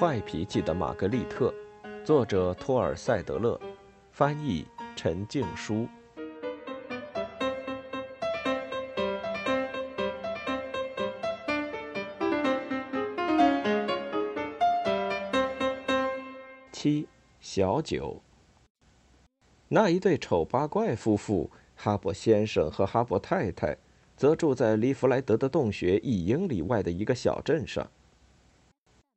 坏脾气的玛格丽特，作者托尔塞德勒，翻译陈静书。七小九，那一对丑八怪夫妇哈勃先生和哈勃太太，则住在离弗莱德的洞穴一英里外的一个小镇上。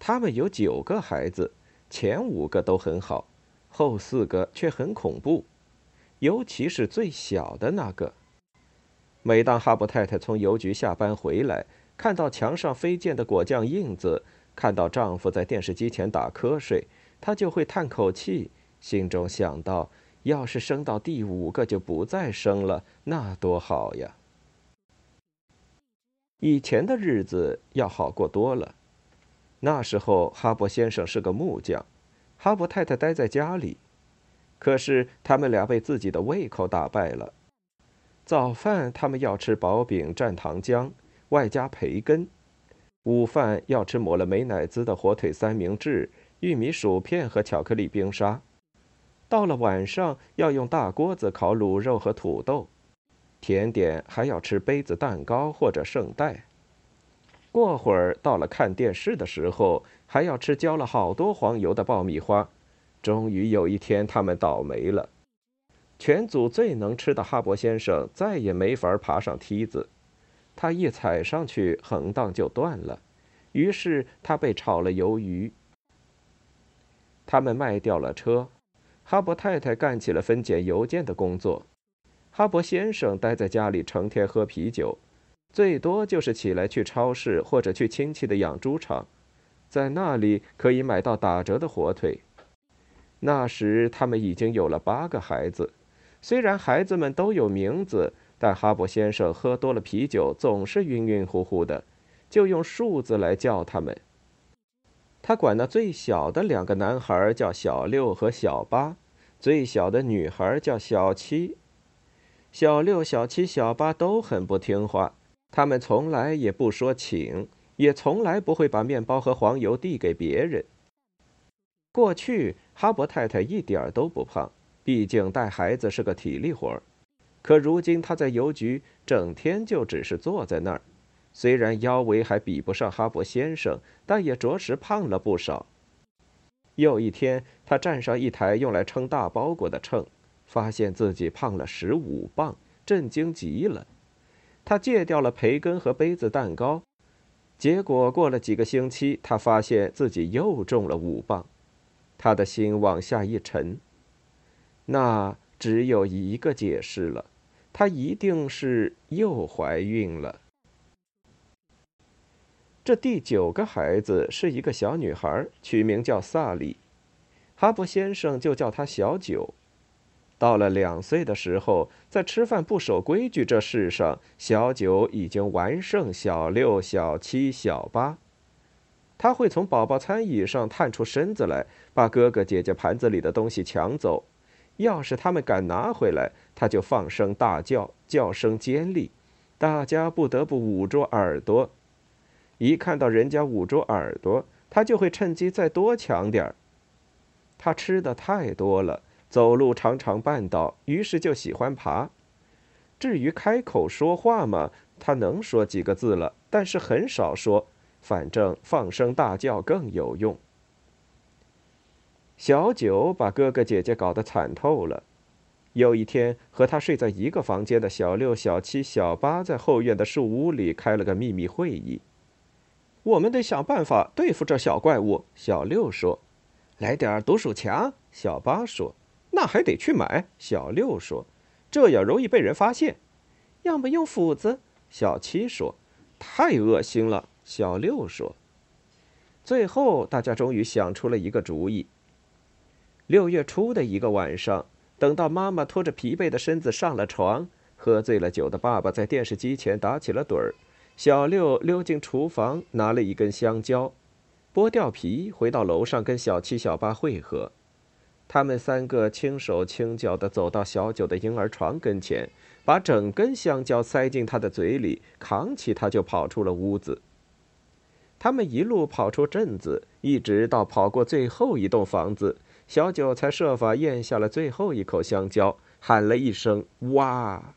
他们有九个孩子，前五个都很好，后四个却很恐怖，尤其是最小的那个。每当哈勃太太从邮局下班回来，看到墙上飞溅的果酱印子，看到丈夫在电视机前打瞌睡，她就会叹口气，心中想到：要是生到第五个就不再生了，那多好呀！以前的日子要好过多了。那时候，哈勃先生是个木匠，哈勃太太待在家里。可是他们俩被自己的胃口打败了。早饭他们要吃薄饼蘸糖浆，外加培根；午饭要吃抹了美乃滋的火腿三明治、玉米薯片和巧克力冰沙；到了晚上，要用大锅子烤卤肉和土豆；甜点还要吃杯子蛋糕或者圣代。过会儿到了看电视的时候，还要吃浇了好多黄油的爆米花。终于有一天，他们倒霉了。全组最能吃的哈勃先生再也没法爬上梯子，他一踩上去，横档就断了。于是他被炒了鱿鱼。他们卖掉了车，哈勃太太干起了分拣邮件的工作，哈勃先生待在家里，成天喝啤酒。最多就是起来去超市或者去亲戚的养猪场，在那里可以买到打折的火腿。那时他们已经有了八个孩子，虽然孩子们都有名字，但哈勃先生喝多了啤酒总是晕晕乎乎的，就用数字来叫他们。他管那最小的两个男孩叫小六和小八，最小的女孩叫小七。小六、小七、小八都很不听话。他们从来也不说请，也从来不会把面包和黄油递给别人。过去，哈勃太太一点都不胖，毕竟带孩子是个体力活儿。可如今，她在邮局整天就只是坐在那儿，虽然腰围还比不上哈勃先生，但也着实胖了不少。有一天，她站上一台用来称大包裹的秤，发现自己胖了十五磅，震惊极了。他戒掉了培根和杯子蛋糕，结果过了几个星期，他发现自己又重了五磅，他的心往下一沉。那只有一个解释了，她一定是又怀孕了。这第九个孩子是一个小女孩，取名叫萨莉，哈勃先生就叫她小九。到了两岁的时候，在吃饭不守规矩这事上，小九已经完胜小六、小七、小八。他会从宝宝餐椅上探出身子来，把哥哥姐姐盘子里的东西抢走。要是他们敢拿回来，他就放声大叫，叫声尖利，大家不得不捂住耳朵。一看到人家捂住耳朵，他就会趁机再多抢点儿。他吃的太多了。走路常常绊倒，于是就喜欢爬。至于开口说话嘛，他能说几个字了，但是很少说。反正放声大叫更有用。小九把哥哥姐姐搞得惨透了。有一天，和他睡在一个房间的小六、小七、小八在后院的树屋里开了个秘密会议。我们得想办法对付这小怪物。小六说：“来点毒鼠强。”小八说。那还得去买。小六说：“这样容易被人发现。”要么用斧子。小七说：“太恶心了。”小六说。最后，大家终于想出了一个主意。六月初的一个晚上，等到妈妈拖着疲惫的身子上了床，喝醉了酒的爸爸在电视机前打起了盹儿，小六溜进厨房拿了一根香蕉，剥掉皮，回到楼上跟小七、小八会合。他们三个轻手轻脚地走到小九的婴儿床跟前，把整根香蕉塞进他的嘴里，扛起他就跑出了屋子。他们一路跑出镇子，一直到跑过最后一栋房子，小九才设法咽下了最后一口香蕉，喊了一声“哇”。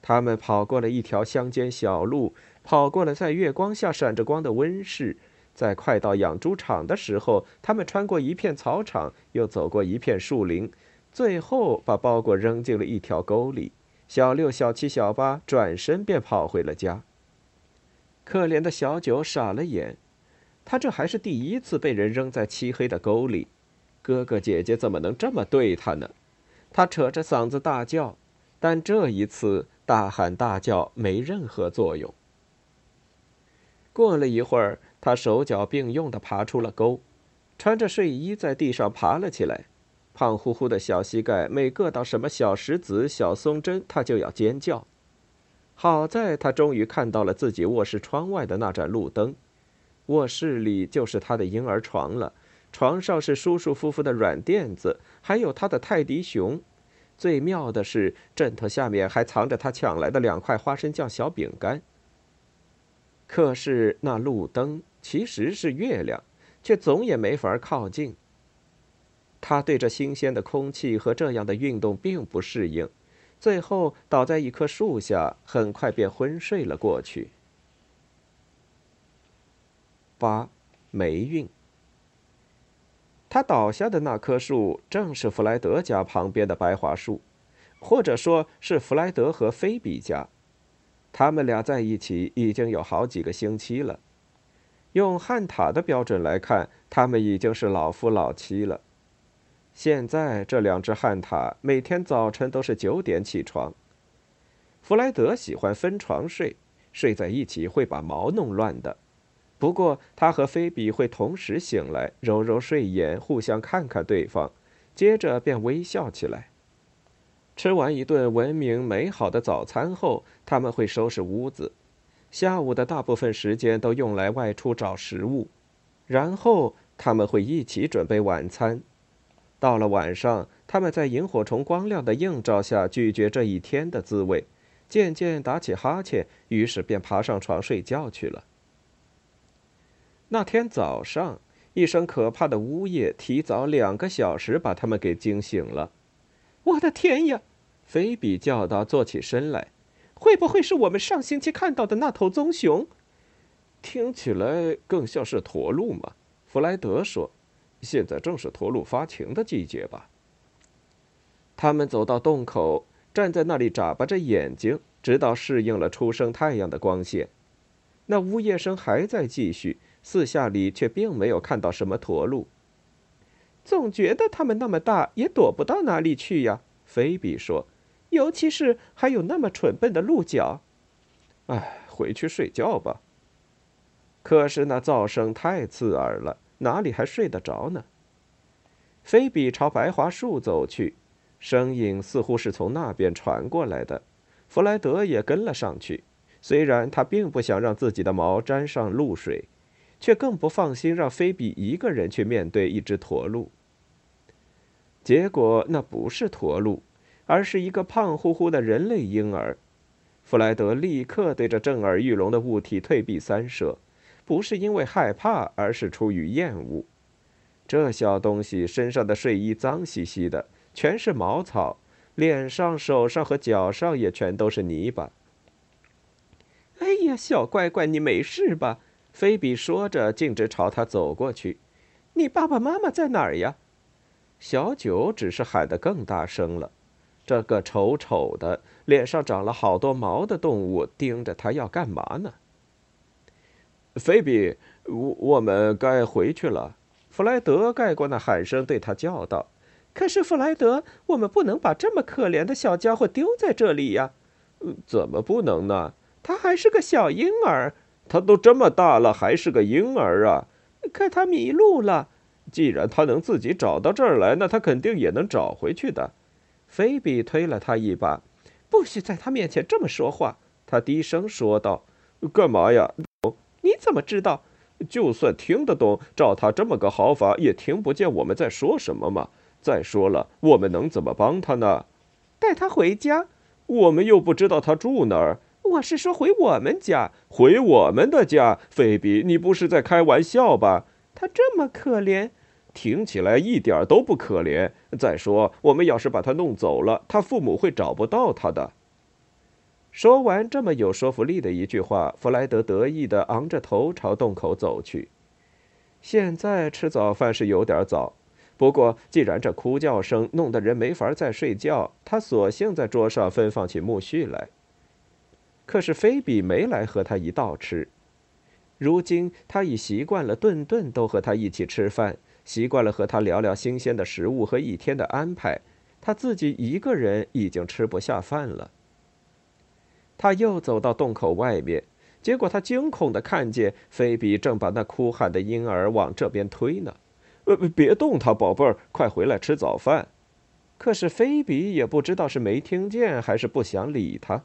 他们跑过了一条乡间小路，跑过了在月光下闪着光的温室。在快到养猪场的时候，他们穿过一片草场，又走过一片树林，最后把包裹扔进了一条沟里。小六、小七、小八转身便跑回了家。可怜的小九傻了眼，他这还是第一次被人扔在漆黑的沟里，哥哥姐姐怎么能这么对他呢？他扯着嗓子大叫，但这一次大喊大叫没任何作用。过了一会儿。他手脚并用地爬出了沟，穿着睡衣在地上爬了起来。胖乎乎的小膝盖每硌到什么小石子、小松针，他就要尖叫。好在他终于看到了自己卧室窗外的那盏路灯，卧室里就是他的婴儿床了。床上是舒舒服服的软垫子，还有他的泰迪熊。最妙的是，枕头下面还藏着他抢来的两块花生酱小饼干。可是那路灯。其实是月亮，却总也没法靠近。他对这新鲜的空气和这样的运动并不适应，最后倒在一棵树下，很快便昏睡了过去。八，霉运。他倒下的那棵树正是弗莱德家旁边的白桦树，或者说是弗莱德和菲比家。他们俩在一起已经有好几个星期了。用汉塔的标准来看，他们已经是老夫老妻了。现在这两只汉塔每天早晨都是九点起床。弗莱德喜欢分床睡，睡在一起会把毛弄乱的。不过他和菲比会同时醒来，揉揉睡眼，互相看看对方，接着便微笑起来。吃完一顿文明美好的早餐后，他们会收拾屋子。下午的大部分时间都用来外出找食物，然后他们会一起准备晚餐。到了晚上，他们在萤火虫光亮的映照下咀嚼这一天的滋味，渐渐打起哈欠，于是便爬上床睡觉去了。那天早上，一声可怕的呜咽提早两个小时把他们给惊醒了。“我的天呀！”菲比叫道，坐起身来。会不会是我们上星期看到的那头棕熊？听起来更像是驼鹿嘛？弗莱德说：“现在正是驼鹿发情的季节吧？”他们走到洞口，站在那里眨巴着眼睛，直到适应了初升太阳的光线。那呜咽声还在继续，四下里却并没有看到什么驼鹿。总觉得它们那么大，也躲不到哪里去呀。菲比说。尤其是还有那么蠢笨的鹿角，哎，回去睡觉吧。可是那噪声太刺耳了，哪里还睡得着呢？菲比朝白桦树走去，声音似乎是从那边传过来的。弗莱德也跟了上去，虽然他并不想让自己的毛沾上露水，却更不放心让菲比一个人去面对一只驼鹿。结果那不是驼鹿。而是一个胖乎乎的人类婴儿，弗莱德立刻对着震耳欲聋的物体退避三舍，不是因为害怕，而是出于厌恶。这小东西身上的睡衣脏兮兮的，全是茅草，脸上、手上和脚上也全都是泥巴。哎呀，小乖乖，你没事吧？菲比说着，径直朝他走过去。你爸爸妈妈在哪儿呀？小九只是喊得更大声了。这个丑丑的、脸上长了好多毛的动物盯着他要干嘛呢？菲比，我我们该回去了。弗莱德盖过那喊声，对他叫道：“可是，弗莱德，我们不能把这么可怜的小家伙丢在这里呀！”“怎么不能呢？他还是个小婴儿，他都这么大了，还是个婴儿啊！可他迷路了。既然他能自己找到这儿来，那他肯定也能找回去的。”菲比推了他一把，不许在他面前这么说话。他低声说道：“干嘛呀？你怎么知道？就算听得懂，照他这么个好法，也听不见我们在说什么嘛。再说了，我们能怎么帮他呢？带他回家？我们又不知道他住哪儿。我是说回我们家，回我们的家。菲比，你不是在开玩笑吧？他这么可怜，听起来一点都不可怜。再说，我们要是把他弄走了，他父母会找不到他的。说完这么有说服力的一句话，弗莱德得意地昂着头朝洞口走去。现在吃早饭是有点早，不过既然这哭叫声弄得人没法再睡觉，他索性在桌上分放起苜蓿来。可是菲比没来和他一道吃。如今他已习惯了顿顿都和他一起吃饭，习惯了和他聊聊新鲜的食物和一天的安排，他自己一个人已经吃不下饭了。他又走到洞口外面，结果他惊恐地看见菲比正把那哭喊的婴儿往这边推呢。呃，别动他，宝贝儿，快回来吃早饭。可是菲比也不知道是没听见还是不想理他。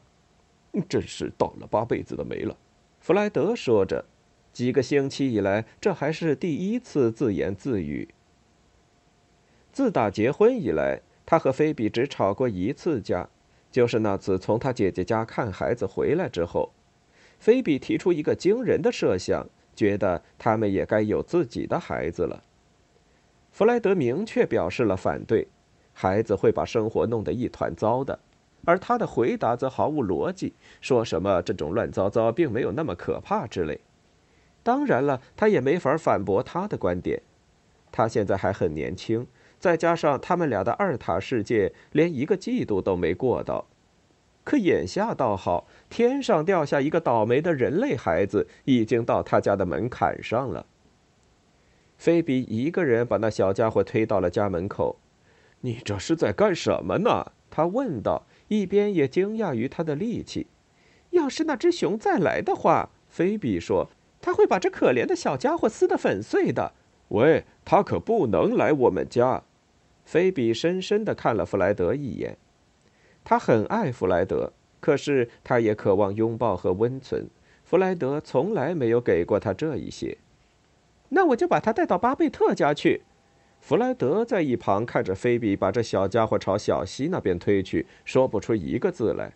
真是倒了八辈子的霉了，弗莱德说着，几个星期以来，这还是第一次自言自语。自打结婚以来，他和菲比只吵过一次架。就是那次从他姐姐家看孩子回来之后，菲比提出一个惊人的设想，觉得他们也该有自己的孩子了。弗莱德明确表示了反对，孩子会把生活弄得一团糟的，而他的回答则毫无逻辑，说什么这种乱糟糟并没有那么可怕之类。当然了，他也没法反驳他的观点，他现在还很年轻。再加上他们俩的二塔世界连一个季度都没过到，可眼下倒好，天上掉下一个倒霉的人类孩子，已经到他家的门槛上了。菲比一个人把那小家伙推到了家门口。“你这是在干什么呢？”他问道，一边也惊讶于他的力气。“要是那只熊再来的话，”菲比说，“他会把这可怜的小家伙撕得粉碎的。”喂，他可不能来我们家。菲比深深地看了弗莱德一眼。他很爱弗莱德，可是他也渴望拥抱和温存。弗莱德从来没有给过他这一些。那我就把他带到巴贝特家去。弗莱德在一旁看着菲比把这小家伙朝小溪那边推去，说不出一个字来。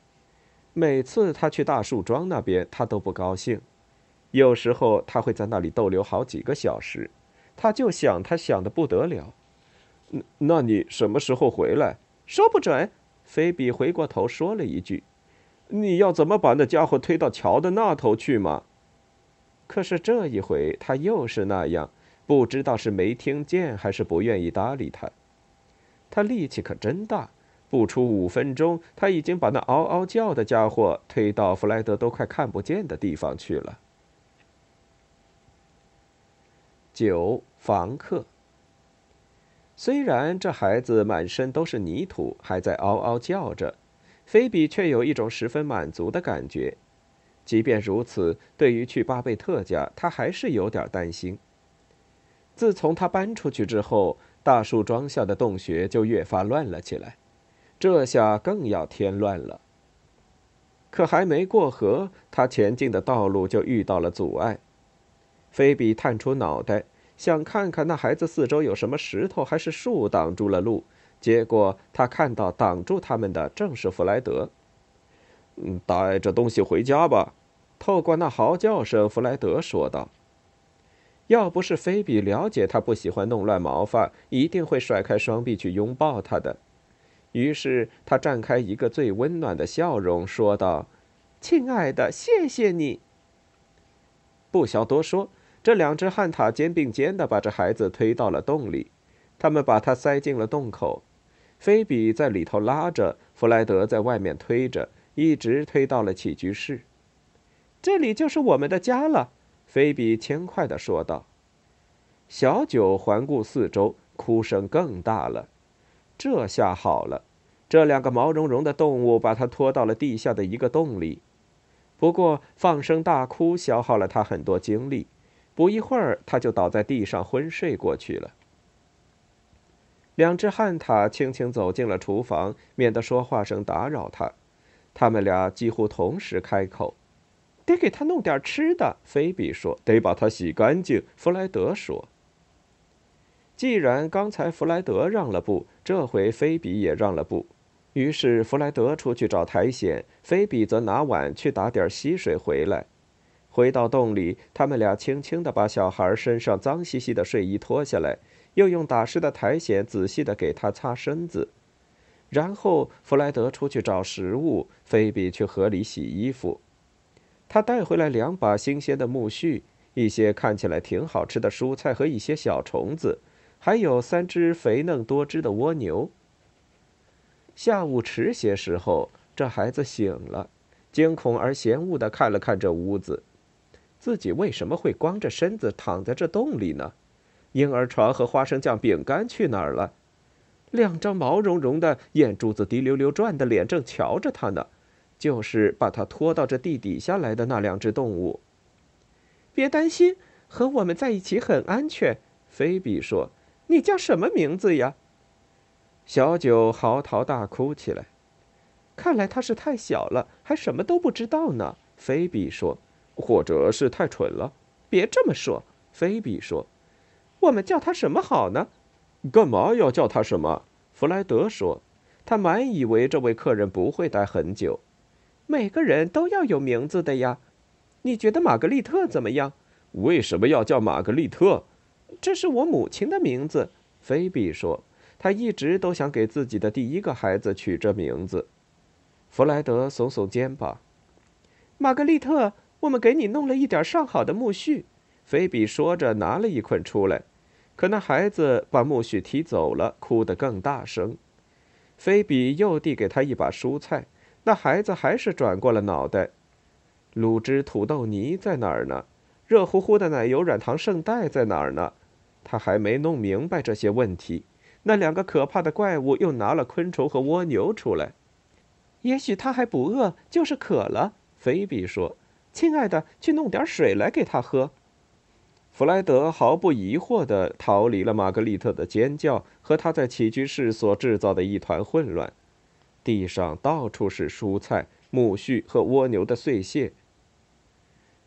每次他去大树庄那边，他都不高兴。有时候他会在那里逗留好几个小时。他就想，他想的不得了。那那你什么时候回来？说不准。菲比回过头说了一句：“你要怎么把那家伙推到桥的那头去吗？”可是这一回他又是那样，不知道是没听见还是不愿意搭理他。他力气可真大，不出五分钟，他已经把那嗷嗷叫的家伙推到弗莱德都快看不见的地方去了。九房客。虽然这孩子满身都是泥土，还在嗷嗷叫着，菲比却有一种十分满足的感觉。即便如此，对于去巴贝特家，他还是有点担心。自从他搬出去之后，大树桩下的洞穴就越发乱了起来，这下更要添乱了。可还没过河，他前进的道路就遇到了阻碍。菲比探出脑袋，想看看那孩子四周有什么石头还是树挡住了路。结果他看到挡住他们的正是弗莱德。嗯，带着东西回家吧。透过那嚎叫声，弗莱德说道：“要不是菲比了解他不喜欢弄乱毛发，一定会甩开双臂去拥抱他的。”于是他绽开一个最温暖的笑容，说道：“亲爱的，谢谢你。”不消多说。这两只旱獭肩并肩地把这孩子推到了洞里，他们把他塞进了洞口。菲比在里头拉着，弗莱德在外面推着，一直推到了起居室。这里就是我们的家了，菲比轻快地说道。小九环顾四周，哭声更大了。这下好了，这两个毛茸茸的动物把他拖到了地下的一个洞里。不过放声大哭消耗了他很多精力。不一会儿，他就倒在地上昏睡过去了。两只旱獭轻轻走进了厨房，免得说话声打扰他。他们俩几乎同时开口：“得给他弄点吃的。”菲比说：“得把他洗干净。”弗莱德说：“既然刚才弗莱德让了步，这回菲比也让了步。于是弗莱德出去找苔藓，菲比则拿碗去打点溪水回来。回到洞里，他们俩轻轻地把小孩身上脏兮兮的睡衣脱下来，又用打湿的苔藓仔细地给他擦身子。然后弗莱德出去找食物，菲比去河里洗衣服。他带回来两把新鲜的苜蓿，一些看起来挺好吃的蔬菜和一些小虫子，还有三只肥嫩多汁的蜗牛。下午迟些时候，这孩子醒了，惊恐而嫌恶地看了看这屋子。自己为什么会光着身子躺在这洞里呢？婴儿床和花生酱饼干去哪儿了？两张毛茸茸的、眼珠子滴溜溜转的脸正瞧着他呢，就是把他拖到这地底下来的那两只动物。别担心，和我们在一起很安全。菲比说：“你叫什么名字呀？”小九嚎啕大哭起来。看来他是太小了，还什么都不知道呢。菲比说。或者是太蠢了，别这么说。菲比说：“我们叫他什么好呢？干嘛要叫他什么？”弗莱德说：“他满以为这位客人不会待很久。每个人都要有名字的呀。你觉得玛格丽特怎么样？为什么要叫玛格丽特？这是我母亲的名字。”菲比说：“他一直都想给自己的第一个孩子取这名字。”弗莱德耸耸肩膀：“玛格丽特。”我们给你弄了一点上好的苜蓿，菲比说着拿了一捆出来，可那孩子把苜蓿踢走了，哭得更大声。菲比又递给他一把蔬菜，那孩子还是转过了脑袋。卤汁土豆泥在哪儿呢？热乎乎的奶油软糖圣代在哪儿呢？他还没弄明白这些问题，那两个可怕的怪物又拿了昆虫和蜗牛出来。也许他还不饿，就是渴了。菲比说。亲爱的，去弄点水来给他喝。弗莱德毫不疑惑地逃离了玛格丽特的尖叫和他在起居室所制造的一团混乱。地上到处是蔬菜、苜蓿和蜗牛的碎屑。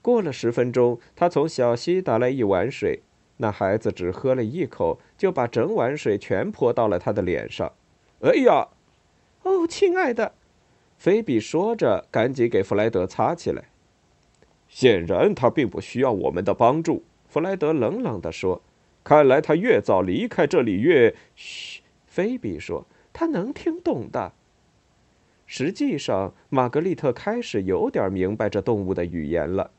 过了十分钟，他从小溪打来一碗水，那孩子只喝了一口，就把整碗水全泼到了他的脸上。哎呀！哦，亲爱的，菲比说着，赶紧给弗莱德擦起来。显然，他并不需要我们的帮助。”弗莱德冷冷地说。“看来他越早离开这里越……”嘘，菲比说，“他能听懂的。”实际上，玛格丽特开始有点明白这动物的语言了。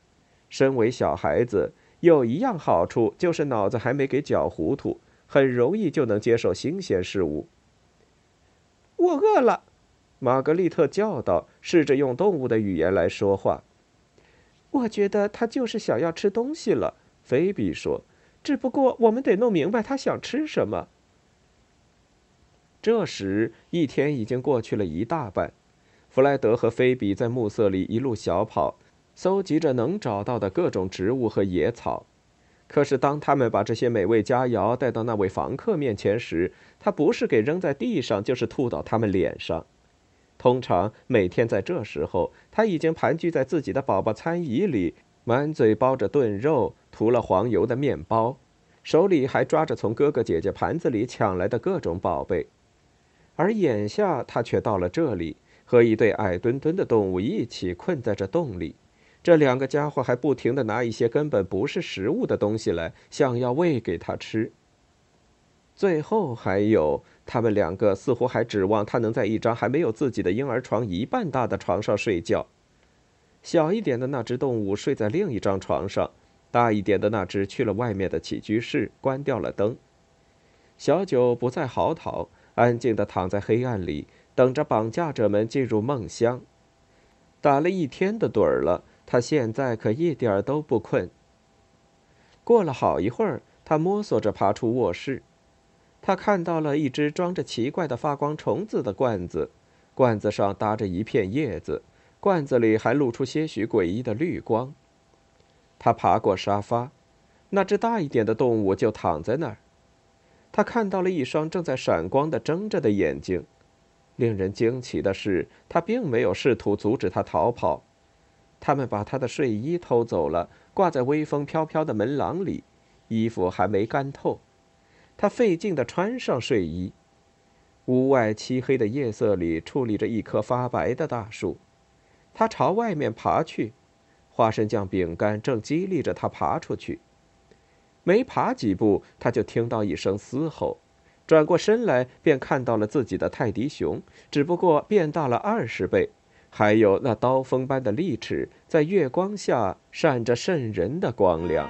身为小孩子，有一样好处就是脑子还没给搅糊涂，很容易就能接受新鲜事物。我饿了，玛格丽特叫道，试着用动物的语言来说话。我觉得他就是想要吃东西了，菲比说。只不过我们得弄明白他想吃什么。这时，一天已经过去了一大半，弗莱德和菲比在暮色里一路小跑，搜集着能找到的各种植物和野草。可是，当他们把这些美味佳肴带到那位房客面前时，他不是给扔在地上，就是吐到他们脸上。通常每天在这时候，他已经盘踞在自己的宝宝餐椅里，满嘴包着炖肉、涂了黄油的面包，手里还抓着从哥哥姐姐盘子里抢来的各种宝贝。而眼下，他却到了这里，和一对矮墩墩的动物一起困在这洞里。这两个家伙还不停地拿一些根本不是食物的东西来，想要喂给他吃。最后还有。他们两个似乎还指望他能在一张还没有自己的婴儿床一半大的床上睡觉。小一点的那只动物睡在另一张床上，大一点的那只去了外面的起居室，关掉了灯。小九不再嚎啕，安静地躺在黑暗里，等着绑架者们进入梦乡。打了一天的盹儿了，他现在可一点都不困。过了好一会儿，他摸索着爬出卧室。他看到了一只装着奇怪的发光虫子的罐子，罐子上搭着一片叶子，罐子里还露出些许诡异的绿光。他爬过沙发，那只大一点的动物就躺在那儿。他看到了一双正在闪光的睁着的眼睛。令人惊奇的是，他并没有试图阻止他逃跑。他们把他的睡衣偷走了，挂在微风飘飘的门廊里，衣服还没干透。他费劲地穿上睡衣，屋外漆黑的夜色里矗立着一棵发白的大树，他朝外面爬去，花生酱饼干正激励着他爬出去。没爬几步，他就听到一声嘶吼，转过身来便看到了自己的泰迪熊，只不过变大了二十倍，还有那刀锋般的利齿在月光下闪着渗人的光亮。